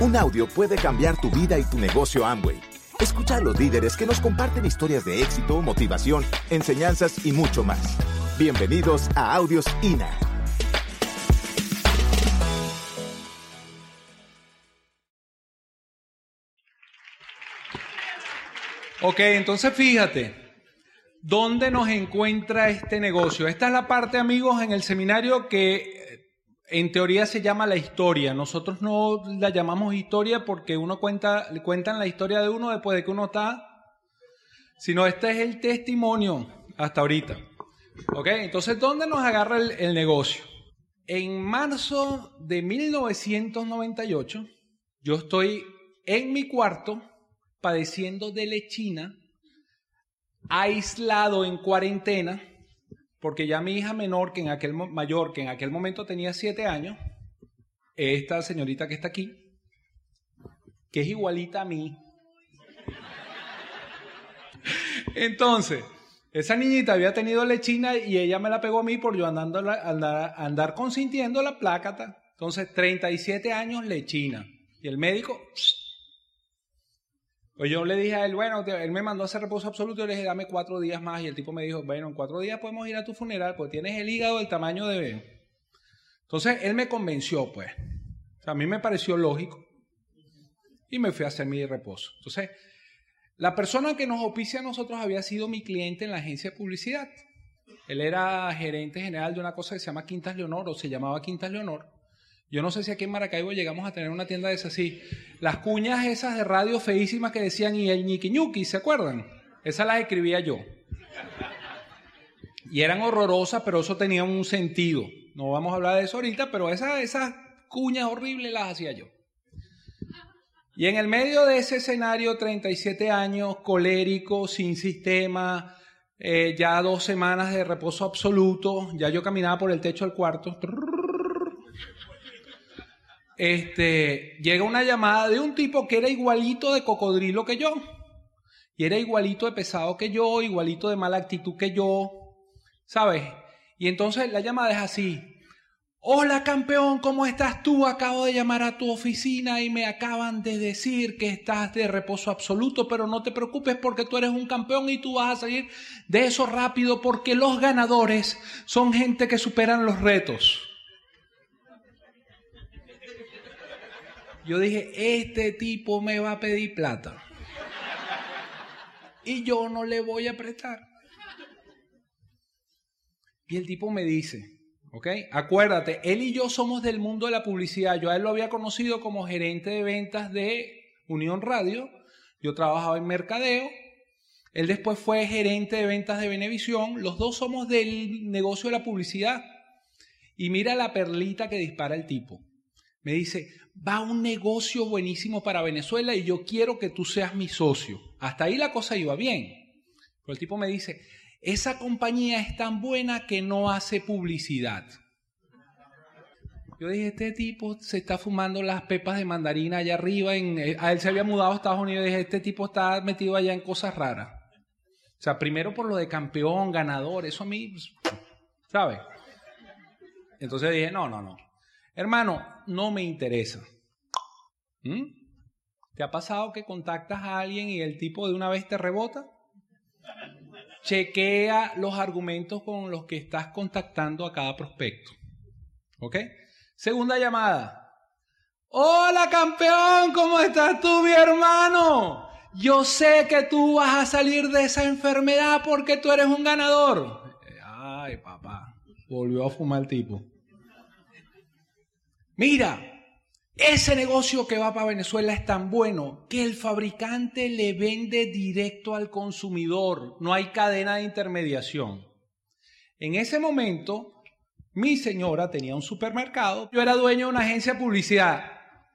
Un audio puede cambiar tu vida y tu negocio Amway. Escucha a los líderes que nos comparten historias de éxito, motivación, enseñanzas y mucho más. Bienvenidos a Audios INA. Ok, entonces fíjate, ¿dónde nos encuentra este negocio? Esta es la parte, amigos, en el seminario que en teoría se llama la historia. Nosotros no la llamamos historia porque uno cuenta, cuentan la historia de uno después de que uno está, sino este es el testimonio hasta ahorita. Ok, entonces, ¿dónde nos agarra el, el negocio? En marzo de 1998, yo estoy en mi cuarto padeciendo de lechina, aislado en cuarentena, porque ya mi hija menor, que en aquel mayor, que en aquel momento tenía siete años, esta señorita que está aquí, que es igualita a mí. Entonces, esa niñita había tenido lechina y ella me la pegó a mí por yo andando, andar, consintiendo la plácata. Entonces, 37 años lechina. Y el médico, yo le dije a él, bueno, él me mandó a hacer reposo absoluto y le dije, dame cuatro días más. Y el tipo me dijo, bueno, en cuatro días podemos ir a tu funeral, pues tienes el hígado del tamaño de... Entonces él me convenció, pues. O sea, a mí me pareció lógico. Y me fui a hacer mi reposo. Entonces, la persona que nos oficia a nosotros había sido mi cliente en la agencia de publicidad. Él era gerente general de una cosa que se llama Quintas Leonor, o se llamaba Quintas Leonor. Yo no sé si aquí en Maracaibo llegamos a tener una tienda de esas así. Las cuñas esas de radio feísimas que decían y el ñiqui ñuqui, ¿se acuerdan? Esas las escribía yo. Y eran horrorosas, pero eso tenía un sentido. No vamos a hablar de eso ahorita, pero esas, esas cuñas horribles las hacía yo. Y en el medio de ese escenario, 37 años, colérico, sin sistema, eh, ya dos semanas de reposo absoluto, ya yo caminaba por el techo del cuarto este, llega una llamada de un tipo que era igualito de cocodrilo que yo. Y era igualito de pesado que yo, igualito de mala actitud que yo. ¿Sabes? Y entonces la llamada es así. Hola campeón, ¿cómo estás tú? Acabo de llamar a tu oficina y me acaban de decir que estás de reposo absoluto, pero no te preocupes porque tú eres un campeón y tú vas a salir de eso rápido porque los ganadores son gente que superan los retos. Yo dije, este tipo me va a pedir plata. Y yo no le voy a prestar. Y el tipo me dice, ¿ok? Acuérdate, él y yo somos del mundo de la publicidad. Yo a él lo había conocido como gerente de ventas de Unión Radio. Yo trabajaba en mercadeo. Él después fue gerente de ventas de Venevisión. Los dos somos del negocio de la publicidad. Y mira la perlita que dispara el tipo. Me dice, va un negocio buenísimo para Venezuela y yo quiero que tú seas mi socio. Hasta ahí la cosa iba bien. Pero el tipo me dice, esa compañía es tan buena que no hace publicidad. Yo dije, este tipo se está fumando las pepas de mandarina allá arriba. En, eh, a él se había mudado a Estados Unidos. Dije, este tipo está metido allá en cosas raras. O sea, primero por lo de campeón, ganador, eso a mí, pues, ¿sabes? Entonces dije, no, no, no. Hermano, no me interesa. ¿Mm? ¿Te ha pasado que contactas a alguien y el tipo de una vez te rebota? Chequea los argumentos con los que estás contactando a cada prospecto. ¿Ok? Segunda llamada. Hola campeón, ¿cómo estás tú, mi hermano? Yo sé que tú vas a salir de esa enfermedad porque tú eres un ganador. Ay, papá, volvió a fumar el tipo. Mira, ese negocio que va para Venezuela es tan bueno que el fabricante le vende directo al consumidor, no hay cadena de intermediación. En ese momento, mi señora tenía un supermercado, yo era dueño de una agencia de publicidad.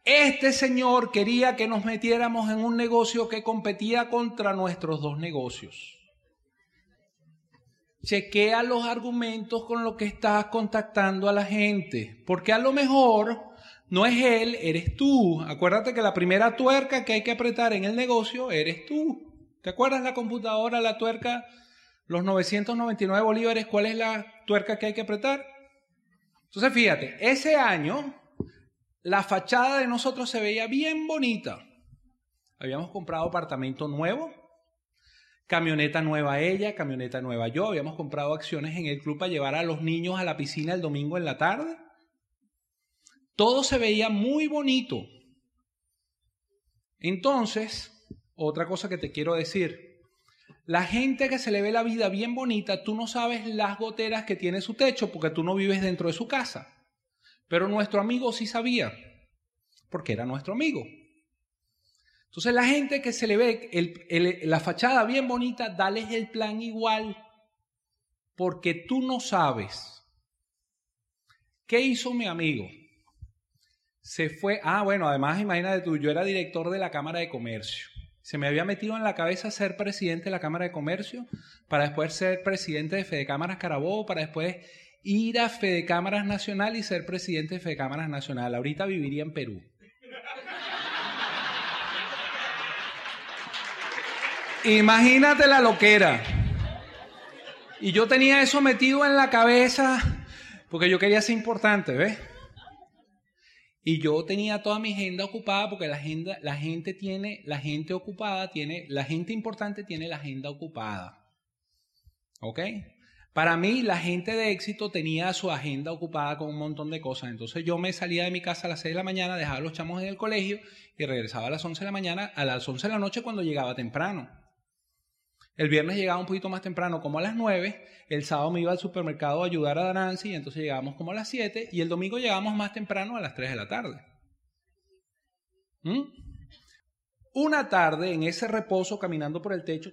Este señor quería que nos metiéramos en un negocio que competía contra nuestros dos negocios. Chequea los argumentos con los que estás contactando a la gente, porque a lo mejor no es él, eres tú. Acuérdate que la primera tuerca que hay que apretar en el negocio eres tú. ¿Te acuerdas la computadora, la tuerca, los 999 bolívares? ¿Cuál es la tuerca que hay que apretar? Entonces fíjate, ese año la fachada de nosotros se veía bien bonita. Habíamos comprado apartamento nuevo, camioneta nueva ella, camioneta nueva yo. Habíamos comprado acciones en el club para llevar a los niños a la piscina el domingo en la tarde. Todo se veía muy bonito. Entonces, otra cosa que te quiero decir, la gente que se le ve la vida bien bonita, tú no sabes las goteras que tiene su techo porque tú no vives dentro de su casa. Pero nuestro amigo sí sabía, porque era nuestro amigo. Entonces la gente que se le ve la fachada bien bonita, dales el plan igual, porque tú no sabes. ¿Qué hizo mi amigo? Se fue, ah, bueno, además imagínate tú, yo era director de la Cámara de Comercio. Se me había metido en la cabeza ser presidente de la Cámara de Comercio, para después ser presidente de Fede Cámaras Carabobo, para después ir a Fede Cámaras Nacional y ser presidente de Fede Cámaras Nacional. Ahorita viviría en Perú. Imagínate la loquera. Y yo tenía eso metido en la cabeza porque yo quería ser importante, ¿ves? Y yo tenía toda mi agenda ocupada porque la agenda, la gente tiene, la gente ocupada tiene, la gente importante tiene la agenda ocupada. ¿Ok? Para mí, la gente de éxito tenía su agenda ocupada con un montón de cosas. Entonces yo me salía de mi casa a las 6 de la mañana, dejaba a los chamos en el colegio y regresaba a las 11 de la mañana, a las 11 de la noche cuando llegaba temprano. El viernes llegaba un poquito más temprano, como a las 9. El sábado me iba al supermercado a ayudar a Nancy, y entonces llegábamos como a las 7. Y el domingo llegábamos más temprano a las 3 de la tarde. ¿Mm? Una tarde, en ese reposo, caminando por el techo,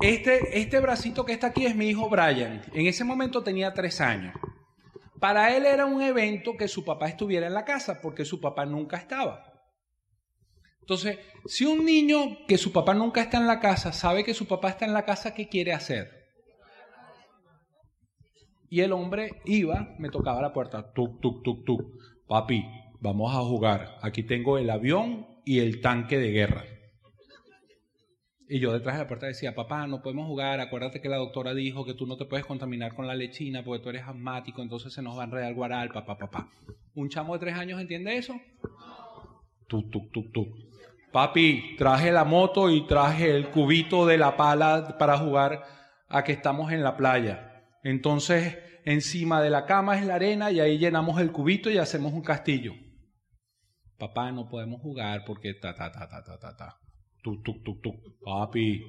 este, este bracito que está aquí es mi hijo Brian. En ese momento tenía 3 años. Para él era un evento que su papá estuviera en la casa, porque su papá nunca estaba. Entonces, si un niño que su papá nunca está en la casa sabe que su papá está en la casa, ¿qué quiere hacer? Y el hombre iba, me tocaba la puerta, tuk, tuk, tuk, tuk. Papi, vamos a jugar. Aquí tengo el avión y el tanque de guerra. Y yo detrás de la puerta decía, papá, no podemos jugar, acuérdate que la doctora dijo que tú no te puedes contaminar con la lechina porque tú eres asmático, entonces se nos va a enredar guaral, papá, papá. ¿Un chamo de tres años entiende eso? Tuk, tuk, tuk, tuk. Papi, traje la moto y traje el cubito de la pala para jugar a que estamos en la playa. Entonces, encima de la cama es la arena y ahí llenamos el cubito y hacemos un castillo. Papá, no podemos jugar porque ta ta ta ta ta ta ta. Tuk, tuk, tuk, tuk. Papi.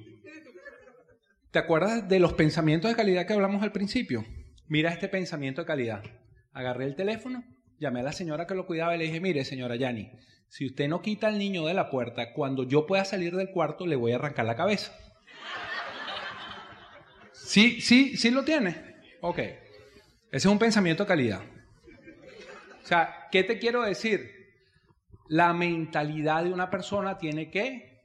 ¿Te acuerdas de los pensamientos de calidad que hablamos al principio? Mira este pensamiento de calidad. Agarré el teléfono, llamé a la señora que lo cuidaba y le dije, mire, señora Yani, si usted no quita al niño de la puerta, cuando yo pueda salir del cuarto le voy a arrancar la cabeza. ¿Sí, sí, sí lo tiene? Ok. Ese es un pensamiento de calidad. O sea, ¿qué te quiero decir? La mentalidad de una persona tiene que...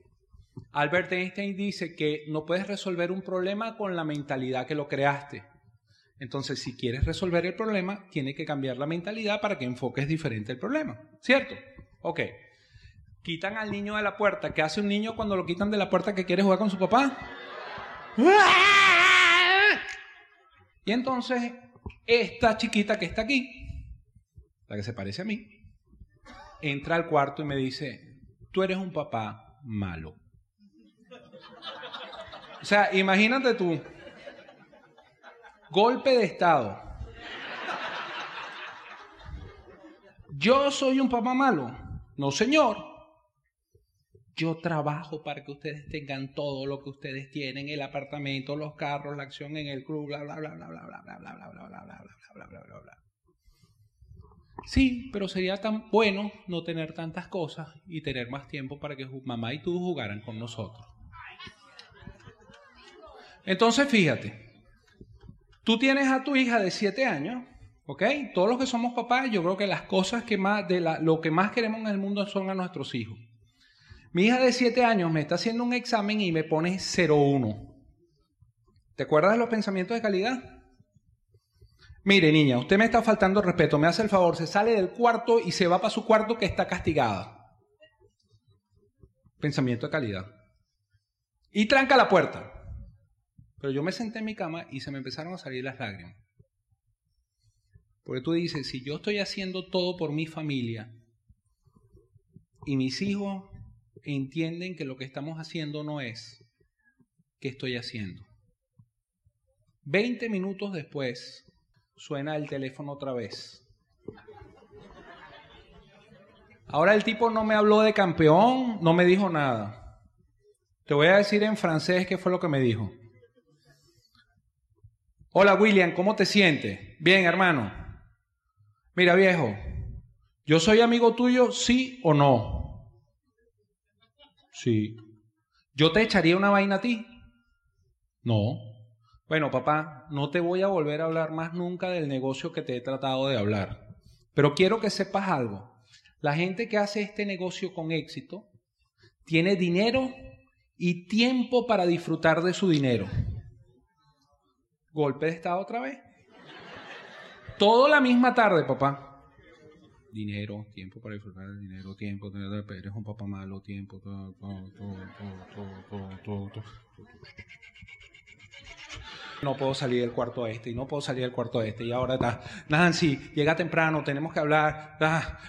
Albert Einstein dice que no puedes resolver un problema con la mentalidad que lo creaste. Entonces, si quieres resolver el problema, tiene que cambiar la mentalidad para que enfoques diferente el problema. ¿Cierto? Ok. Quitan al niño de la puerta. ¿Qué hace un niño cuando lo quitan de la puerta que quiere jugar con su papá? Y entonces, esta chiquita que está aquí, la que se parece a mí, entra al cuarto y me dice, tú eres un papá malo. O sea, imagínate tú, golpe de Estado. Yo soy un papá malo. No, señor. Yo trabajo para que ustedes tengan todo lo que ustedes tienen, el apartamento, los carros, la acción en el club, bla bla bla bla bla bla bla bla bla bla bla bla bla bla bla bla Sí, pero sería tan bueno no tener tantas cosas y tener más tiempo para que mamá y tú jugaran con nosotros. Entonces, fíjate, tú tienes a tu hija de 7 años ¿Ok? Todos los que somos papás, yo creo que las cosas que más, lo que más queremos en el mundo son a nuestros hijos. Mi hija de 7 años me está haciendo un examen y me pone 0,1. ¿Te acuerdas de los pensamientos de calidad? Mire, niña, usted me está faltando respeto, me hace el favor, se sale del cuarto y se va para su cuarto que está castigada. Pensamiento de calidad. Y tranca la puerta. Pero yo me senté en mi cama y se me empezaron a salir las lágrimas. Porque tú dices, si yo estoy haciendo todo por mi familia y mis hijos entienden que lo que estamos haciendo no es, ¿qué estoy haciendo? Veinte minutos después suena el teléfono otra vez. Ahora el tipo no me habló de campeón, no me dijo nada. Te voy a decir en francés qué fue lo que me dijo. Hola William, ¿cómo te sientes? Bien, hermano. Mira, viejo, ¿yo soy amigo tuyo, sí o no? Sí. ¿Yo te echaría una vaina a ti? No. Bueno, papá, no te voy a volver a hablar más nunca del negocio que te he tratado de hablar. Pero quiero que sepas algo. La gente que hace este negocio con éxito tiene dinero y tiempo para disfrutar de su dinero. Golpe de estado otra vez. Todo la misma tarde, papá. Dinero, tiempo para disfrutar del dinero, tiempo, eres un papá malo, tiempo, todo, todo, todo, todo, todo. No puedo salir del cuarto este y no puedo salir del cuarto este y ahora está, Nancy, llega temprano, tenemos que hablar.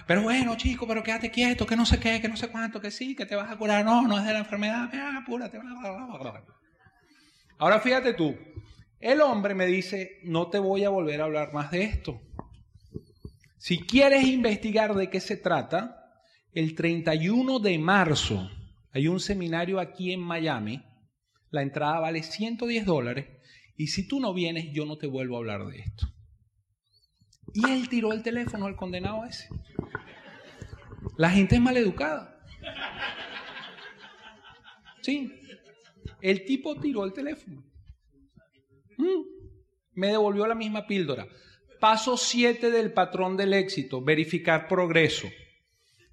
Pero bueno, chico, pero quédate quieto, que no sé qué, que no sé cuánto, que sí, que te vas a curar. No, no es de la enfermedad, apúrate. Ahora fíjate tú, el hombre me dice, no te voy a volver a hablar más de esto. Si quieres investigar de qué se trata, el 31 de marzo hay un seminario aquí en Miami. La entrada vale 110 dólares. Y si tú no vienes, yo no te vuelvo a hablar de esto. Y él tiró el teléfono al condenado ese. La gente es maleducada. Sí. El tipo tiró el teléfono. Mm. Me devolvió la misma píldora. Paso 7 del patrón del éxito, verificar progreso.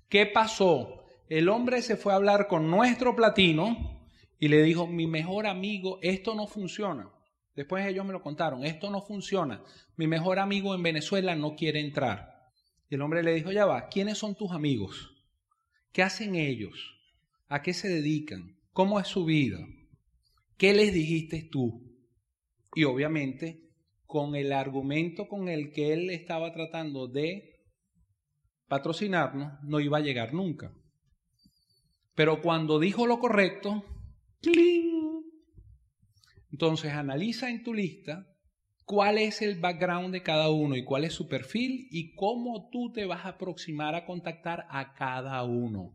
¿Qué pasó? El hombre se fue a hablar con nuestro platino y le dijo, mi mejor amigo, esto no funciona. Después ellos me lo contaron, esto no funciona. Mi mejor amigo en Venezuela no quiere entrar. Y el hombre le dijo, ya va, ¿quiénes son tus amigos? ¿Qué hacen ellos? ¿A qué se dedican? ¿Cómo es su vida? ¿Qué les dijiste tú? Y obviamente, con el argumento con el que él estaba tratando de patrocinarnos, no iba a llegar nunca. Pero cuando dijo lo correcto, ¡cling! Entonces analiza en tu lista cuál es el background de cada uno y cuál es su perfil y cómo tú te vas a aproximar a contactar a cada uno.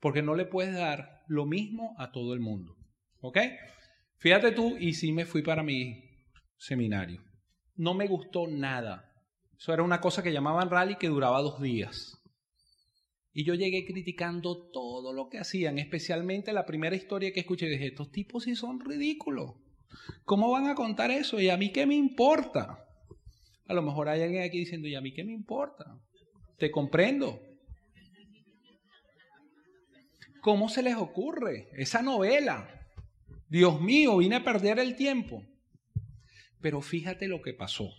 Porque no le puedes dar lo mismo a todo el mundo. ¿Ok? Fíjate tú, y sí me fui para mi seminario. No me gustó nada. Eso era una cosa que llamaban rally que duraba dos días. Y yo llegué criticando todo lo que hacían, especialmente la primera historia que escuché. Dije, estos tipos sí son ridículos. ¿Cómo van a contar eso? ¿Y a mí qué me importa? A lo mejor hay alguien aquí diciendo, ¿y a mí qué me importa? Te comprendo. ¿Cómo se les ocurre esa novela? Dios mío, vine a perder el tiempo. Pero fíjate lo que pasó.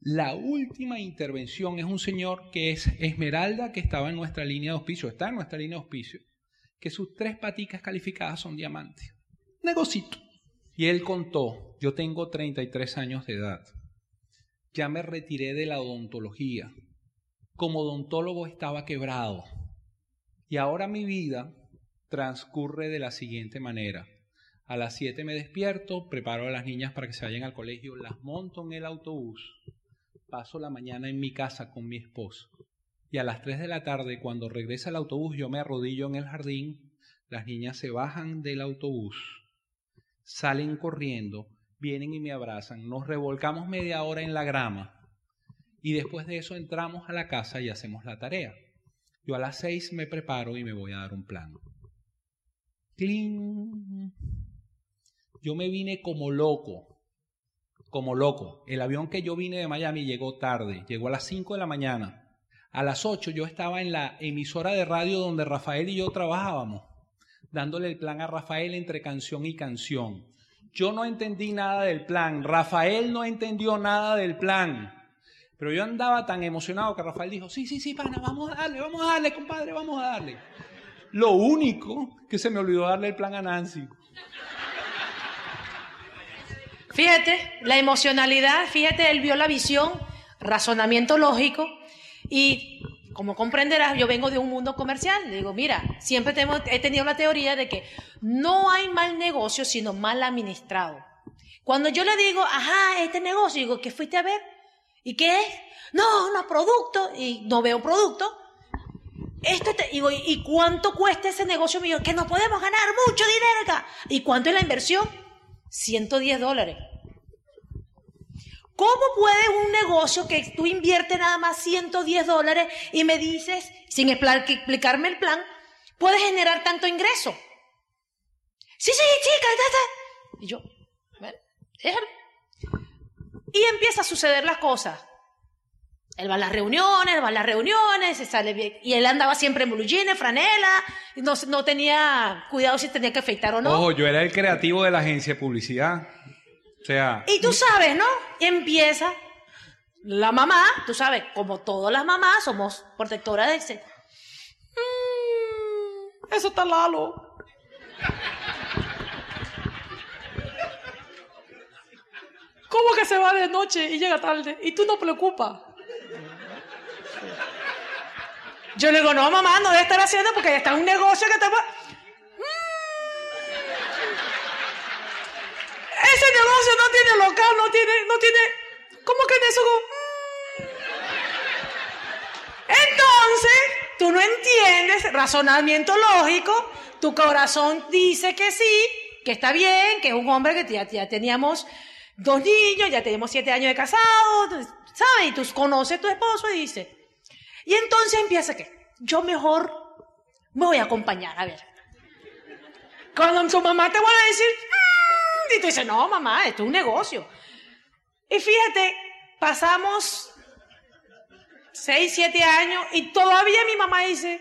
La última intervención es un señor que es Esmeralda, que estaba en nuestra línea de auspicio, está en nuestra línea de auspicio, que sus tres paticas calificadas son diamantes. Negocito. Y él contó, yo tengo 33 años de edad, ya me retiré de la odontología, como odontólogo estaba quebrado, y ahora mi vida transcurre de la siguiente manera. A las 7 me despierto, preparo a las niñas para que se vayan al colegio, las monto en el autobús, paso la mañana en mi casa con mi esposo. Y a las 3 de la tarde, cuando regresa el autobús, yo me arrodillo en el jardín, las niñas se bajan del autobús, salen corriendo, vienen y me abrazan, nos revolcamos media hora en la grama y después de eso entramos a la casa y hacemos la tarea. Yo a las 6 me preparo y me voy a dar un plan. ¡Cling! Yo me vine como loco, como loco. El avión que yo vine de Miami llegó tarde, llegó a las 5 de la mañana. A las 8 yo estaba en la emisora de radio donde Rafael y yo trabajábamos, dándole el plan a Rafael entre canción y canción. Yo no entendí nada del plan, Rafael no entendió nada del plan. Pero yo andaba tan emocionado que Rafael dijo, sí, sí, sí, pana, vamos a darle, vamos a darle, compadre, vamos a darle. Lo único que se me olvidó darle el plan a Nancy. Fíjate, la emocionalidad, fíjate, él vio la visión razonamiento lógico y como comprenderás, yo vengo de un mundo comercial. Digo, mira, siempre he tenido la teoría de que no hay mal negocio, sino mal administrado. Cuando yo le digo, ajá, este negocio, digo, ¿qué fuiste a ver? ¿Y qué es? No, no, producto. Y no veo producto. Esto te, digo, ¿y cuánto cuesta ese negocio mío? Que no podemos ganar mucho dinero acá. ¿Y cuánto es la inversión? 110 dólares. ¿Cómo puede un negocio que tú inviertes nada más 110 dólares y me dices, sin explicarme el plan, puede generar tanto ingreso? Sí, sí, chica, Y yo, bueno, déjalo. Y empieza a suceder las cosas. Él va a las reuniones, va a las reuniones, se sale bien. Y él andaba siempre en blue jeans, franela, no, no tenía cuidado si tenía que afeitar o no. Ojo, yo era el creativo de la agencia de publicidad. Y tú sabes, ¿no? Empieza la mamá, tú sabes, como todas las mamás, somos protectoras de ese. Mm, eso está Lalo. ¿Cómo que se va de noche y llega tarde? Y tú no preocupas. Yo le digo, no, mamá, no debe estar haciendo porque está en un negocio que te va. Ese negocio no tiene local, no tiene, no tiene, ¿cómo que en eso? Entonces, tú no entiendes, razonamiento lógico, tu corazón dice que sí, que está bien, que es un hombre que ya, teníamos dos niños, ya tenemos siete años de casados, ¿sabes? Y tú conoces a tu esposo y dice, y entonces empieza que yo mejor me voy a acompañar, a ver. Cuando tu mamá te va a decir, y tú dices, no, mamá, esto es un negocio. Y fíjate, pasamos seis, siete años y todavía mi mamá dice,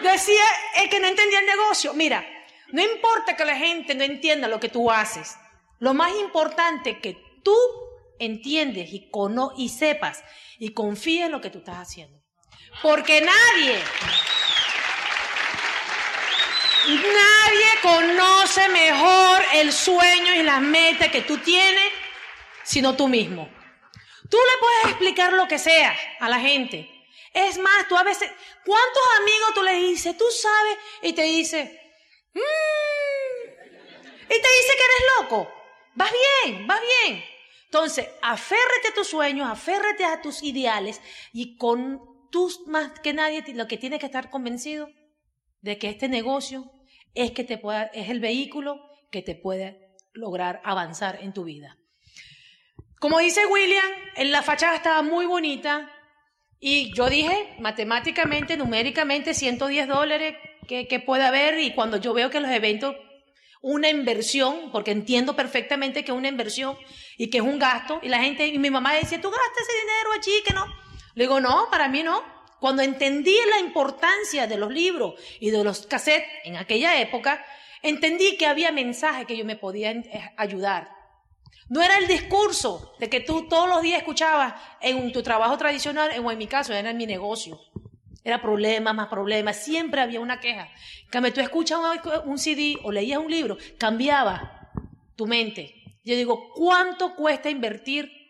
mm". decía el que no entendía el negocio. Mira, no importa que la gente no entienda lo que tú haces. Lo más importante es que tú entiendes y, cono y sepas y confíes en lo que tú estás haciendo. Porque nadie, Nadie conoce mejor el sueño y las metas que tú tienes sino tú mismo. Tú le puedes explicar lo que sea a la gente. Es más, tú a veces, ¿cuántos amigos tú le dices, tú sabes? Y te dice, mmm, y te dice que eres loco. Vas bien, vas bien. Entonces, aférrate a tus sueños, aférrate a tus ideales y con tus más que nadie lo que tienes que estar convencido de que este negocio es, que te pueda, es el vehículo que te puede lograr avanzar en tu vida. Como dice William, en la fachada estaba muy bonita y yo dije, matemáticamente, numéricamente, 110 dólares que, que puede haber y cuando yo veo que los eventos, una inversión, porque entiendo perfectamente que es una inversión y que es un gasto, y la gente, y mi mamá decía, tú gastas ese dinero allí, que no. Le digo, no, para mí no. Cuando entendí la importancia de los libros y de los cassettes en aquella época, entendí que había mensajes que yo me podía eh, ayudar. No era el discurso de que tú todos los días escuchabas en tu trabajo tradicional o en mi caso era en mi negocio. Era problema más problema, siempre había una queja. Cuando tú escuchas un CD o leías un libro, cambiaba tu mente. Yo digo, ¿cuánto cuesta invertir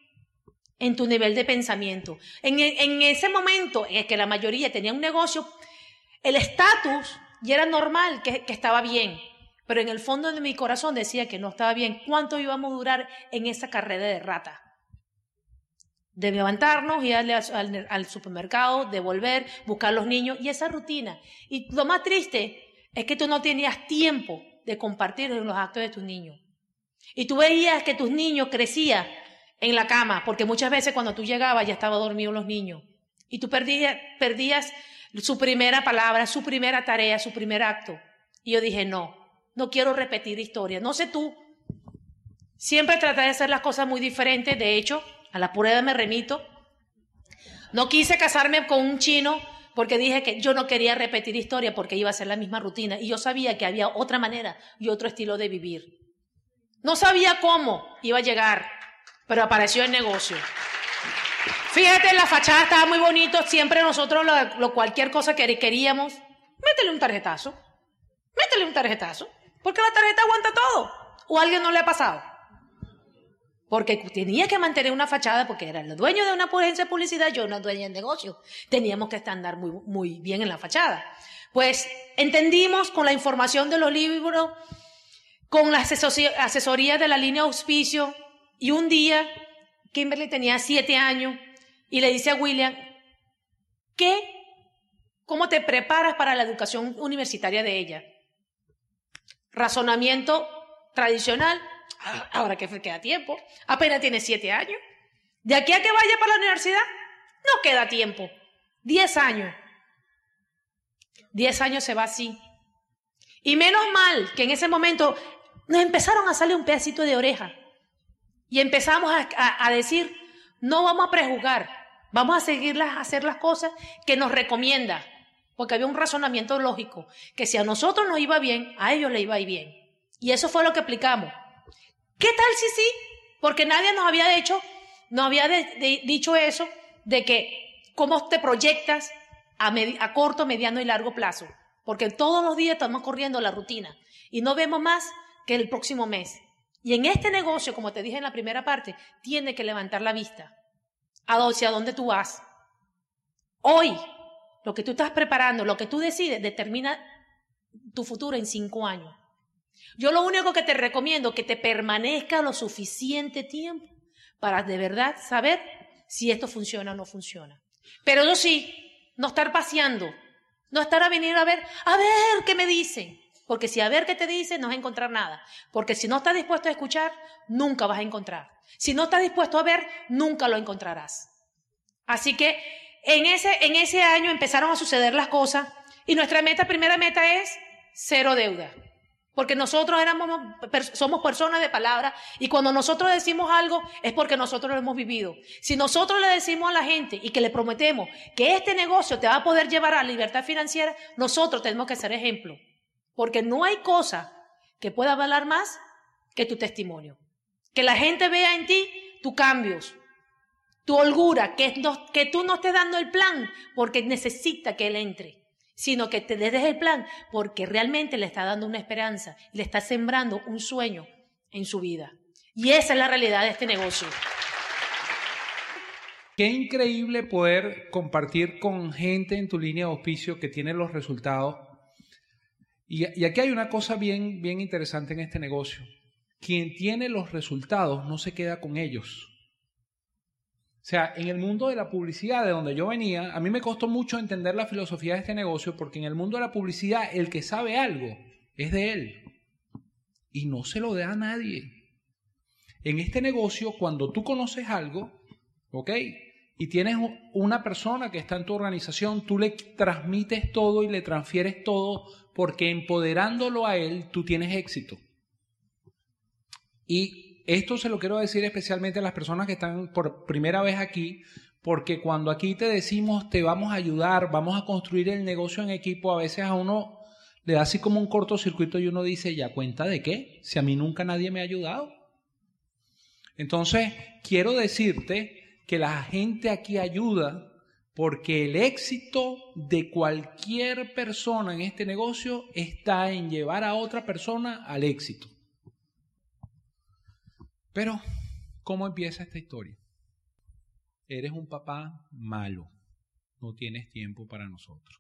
en tu nivel de pensamiento. En, ese momento en que la mayoría tenía un negocio, el estatus ya era normal, que, estaba bien, pero en el fondo de mi corazón decía que no estaba bien. ¿Cuánto íbamos a durar en esa carrera de rata? De levantarnos, ir al, al supermercado, de volver, buscar los niños y esa rutina. Y lo más triste es que tú no tenías tiempo de compartir los actos de tus niños. Y tú veías que tus niños crecían en la cama, porque muchas veces cuando tú llegabas ya estaban dormidos los niños. Y tú perdías, su primera palabra, su primera tarea, su primer acto. Y yo dije, no, no quiero repetir historia. No sé tú. Siempre traté de hacer las cosas muy diferentes. De hecho, a la prueba me remito. No quise casarme con un chino porque dije que yo no quería repetir historia porque iba a ser la misma rutina. Y yo sabía que había otra manera y otro estilo de vivir. No sabía cómo iba a llegar pero apareció el negocio. Fíjate, la fachada estaba muy bonito, siempre nosotros lo, cualquier cosa que queríamos, métele un tarjetazo, métele un tarjetazo, porque la tarjeta aguanta todo. ¿O a alguien no le ha pasado? porque tenía que mantener una fachada, porque era el dueño de una agencia de publicidad, yo una dueña de negocio. Teníamos que estar muy, muy bien en la fachada. Pues entendimos con la información de los libros, con la asesoría de la línea auspicio, y un día Kimberly tenía siete años y le dice a William, ¿qué? ¿Cómo te preparas para la educación universitaria de ella? Razonamiento tradicional, ahora que queda tiempo, apenas tiene siete años. De aquí a que vaya para la universidad, no queda tiempo. Diez años. Diez años se va así. Y menos mal que en ese momento nos empezaron a salir un pedacito de oreja. Y empezamos a, decir, no vamos a prejuzgar, vamos a seguir a hacer las cosas que nos recomienda. Porque había un razonamiento lógico, que si a nosotros nos iba bien, a ellos les iba bien. Y eso fue lo que aplicamos. ¿Qué tal si sí? Porque nadie nos había hecho, nos había dicho eso de que cómo te proyectas a, a corto, mediano y largo plazo. Porque todos los días estamos corriendo la rutina y no vemos más que el próximo mes. Y en este negocio, como te dije en la primera parte, tiene que levantar la vista hacia dónde tú vas. Hoy, lo que tú estás preparando, lo que tú decides, determina tu futuro en cinco años. Yo lo único que te recomiendo es que te permanezca lo suficiente tiempo para de verdad saber si esto funciona o no funciona. Pero yo sí, no estar paseando, no estar a venir a ver, a ver qué me dicen. Porque si a ver qué te dicen, no vas a encontrar nada. Porque si no estás dispuesto a escuchar, nunca vas a encontrar. Si no estás dispuesto a ver, nunca lo encontrarás. Así que en ese, en ese año empezaron a suceder las cosas y nuestra meta, primera meta es cero deuda. Porque nosotros éramos, somos personas de palabra y cuando nosotros decimos algo es porque nosotros lo hemos vivido. Si nosotros le decimos a la gente y que le prometemos que este negocio te va a poder llevar a la libertad financiera, nosotros tenemos que ser ejemplo. Porque no hay cosa que pueda valer más que tu testimonio. Que la gente vea en ti tus cambios, tu holgura, que, tú no estés dando el plan porque necesita que él entre sino que te des el plan porque realmente le está dando una esperanza, le está sembrando un sueño en su vida. Y esa es la realidad de este negocio. Qué increíble poder compartir con gente en tu línea de auspicio que tiene los resultados. Y, aquí hay una cosa bien, bien interesante en este negocio. Quien tiene los resultados no se queda con ellos. O sea, en el mundo de la publicidad de donde yo venía, a mí me costó mucho entender la filosofía de este negocio porque en el mundo de la publicidad el que sabe algo es de él y no se lo da a nadie. En este negocio, cuando tú conoces algo, ¿ok? Y tienes una persona que está en tu organización, tú le transmites todo y le transfieres todo porque empoderándolo a él, tú tienes éxito. Y esto se lo quiero decir especialmente a las personas que están por primera vez aquí, porque cuando aquí te decimos te vamos a ayudar, vamos a construir el negocio en equipo, a veces a uno le da así como un cortocircuito y uno dice, ¿ya cuenta de qué? Si a mí nunca nadie me ha ayudado. Entonces, quiero decirte que la gente aquí ayuda porque el éxito de cualquier persona en este negocio está en llevar a otra persona al éxito. Pero, ¿cómo empieza esta historia? Eres un papá malo, no tienes tiempo para nosotros.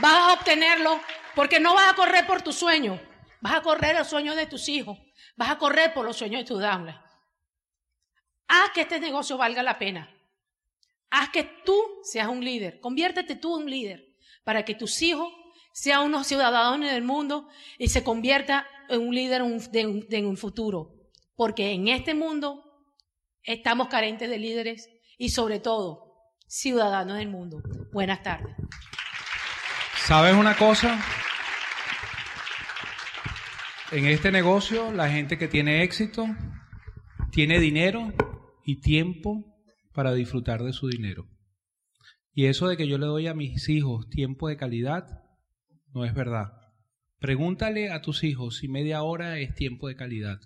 Vas a obtenerlo porque no vas a correr por tu sueño, vas a correr el sueño de tus hijos, vas a correr por los sueños de tus damas. Haz que este negocio valga la pena. Haz que tú seas un líder, conviértete tú en un líder para que tus hijos sean unos ciudadanos del mundo y se convierta en un líder en un futuro. Porque en este mundo estamos carentes de líderes y sobre todo ciudadanos del mundo. Buenas tardes. ¿Sabes una cosa? En este negocio, la gente que tiene éxito tiene dinero y tiempo para disfrutar de su dinero. Y eso de que yo le doy a mis hijos tiempo de calidad, no es verdad. Pregúntale a tus hijos si media hora es tiempo de calidad.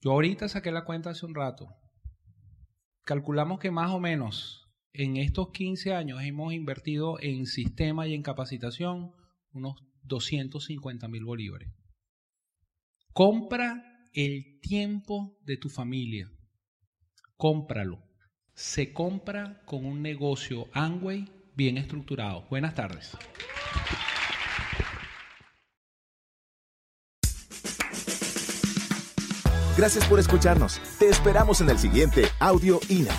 Yo ahorita saqué la cuenta hace un rato. Calculamos que más o menos en estos 15 años hemos invertido en sistema y en capacitación unos 250 mil bolívares. Compra el tiempo de tu familia. Cómpralo. Se compra con un negocio Angway bien estructurado. Buenas tardes. Gracias por escucharnos. Te esperamos en el siguiente Audio INA.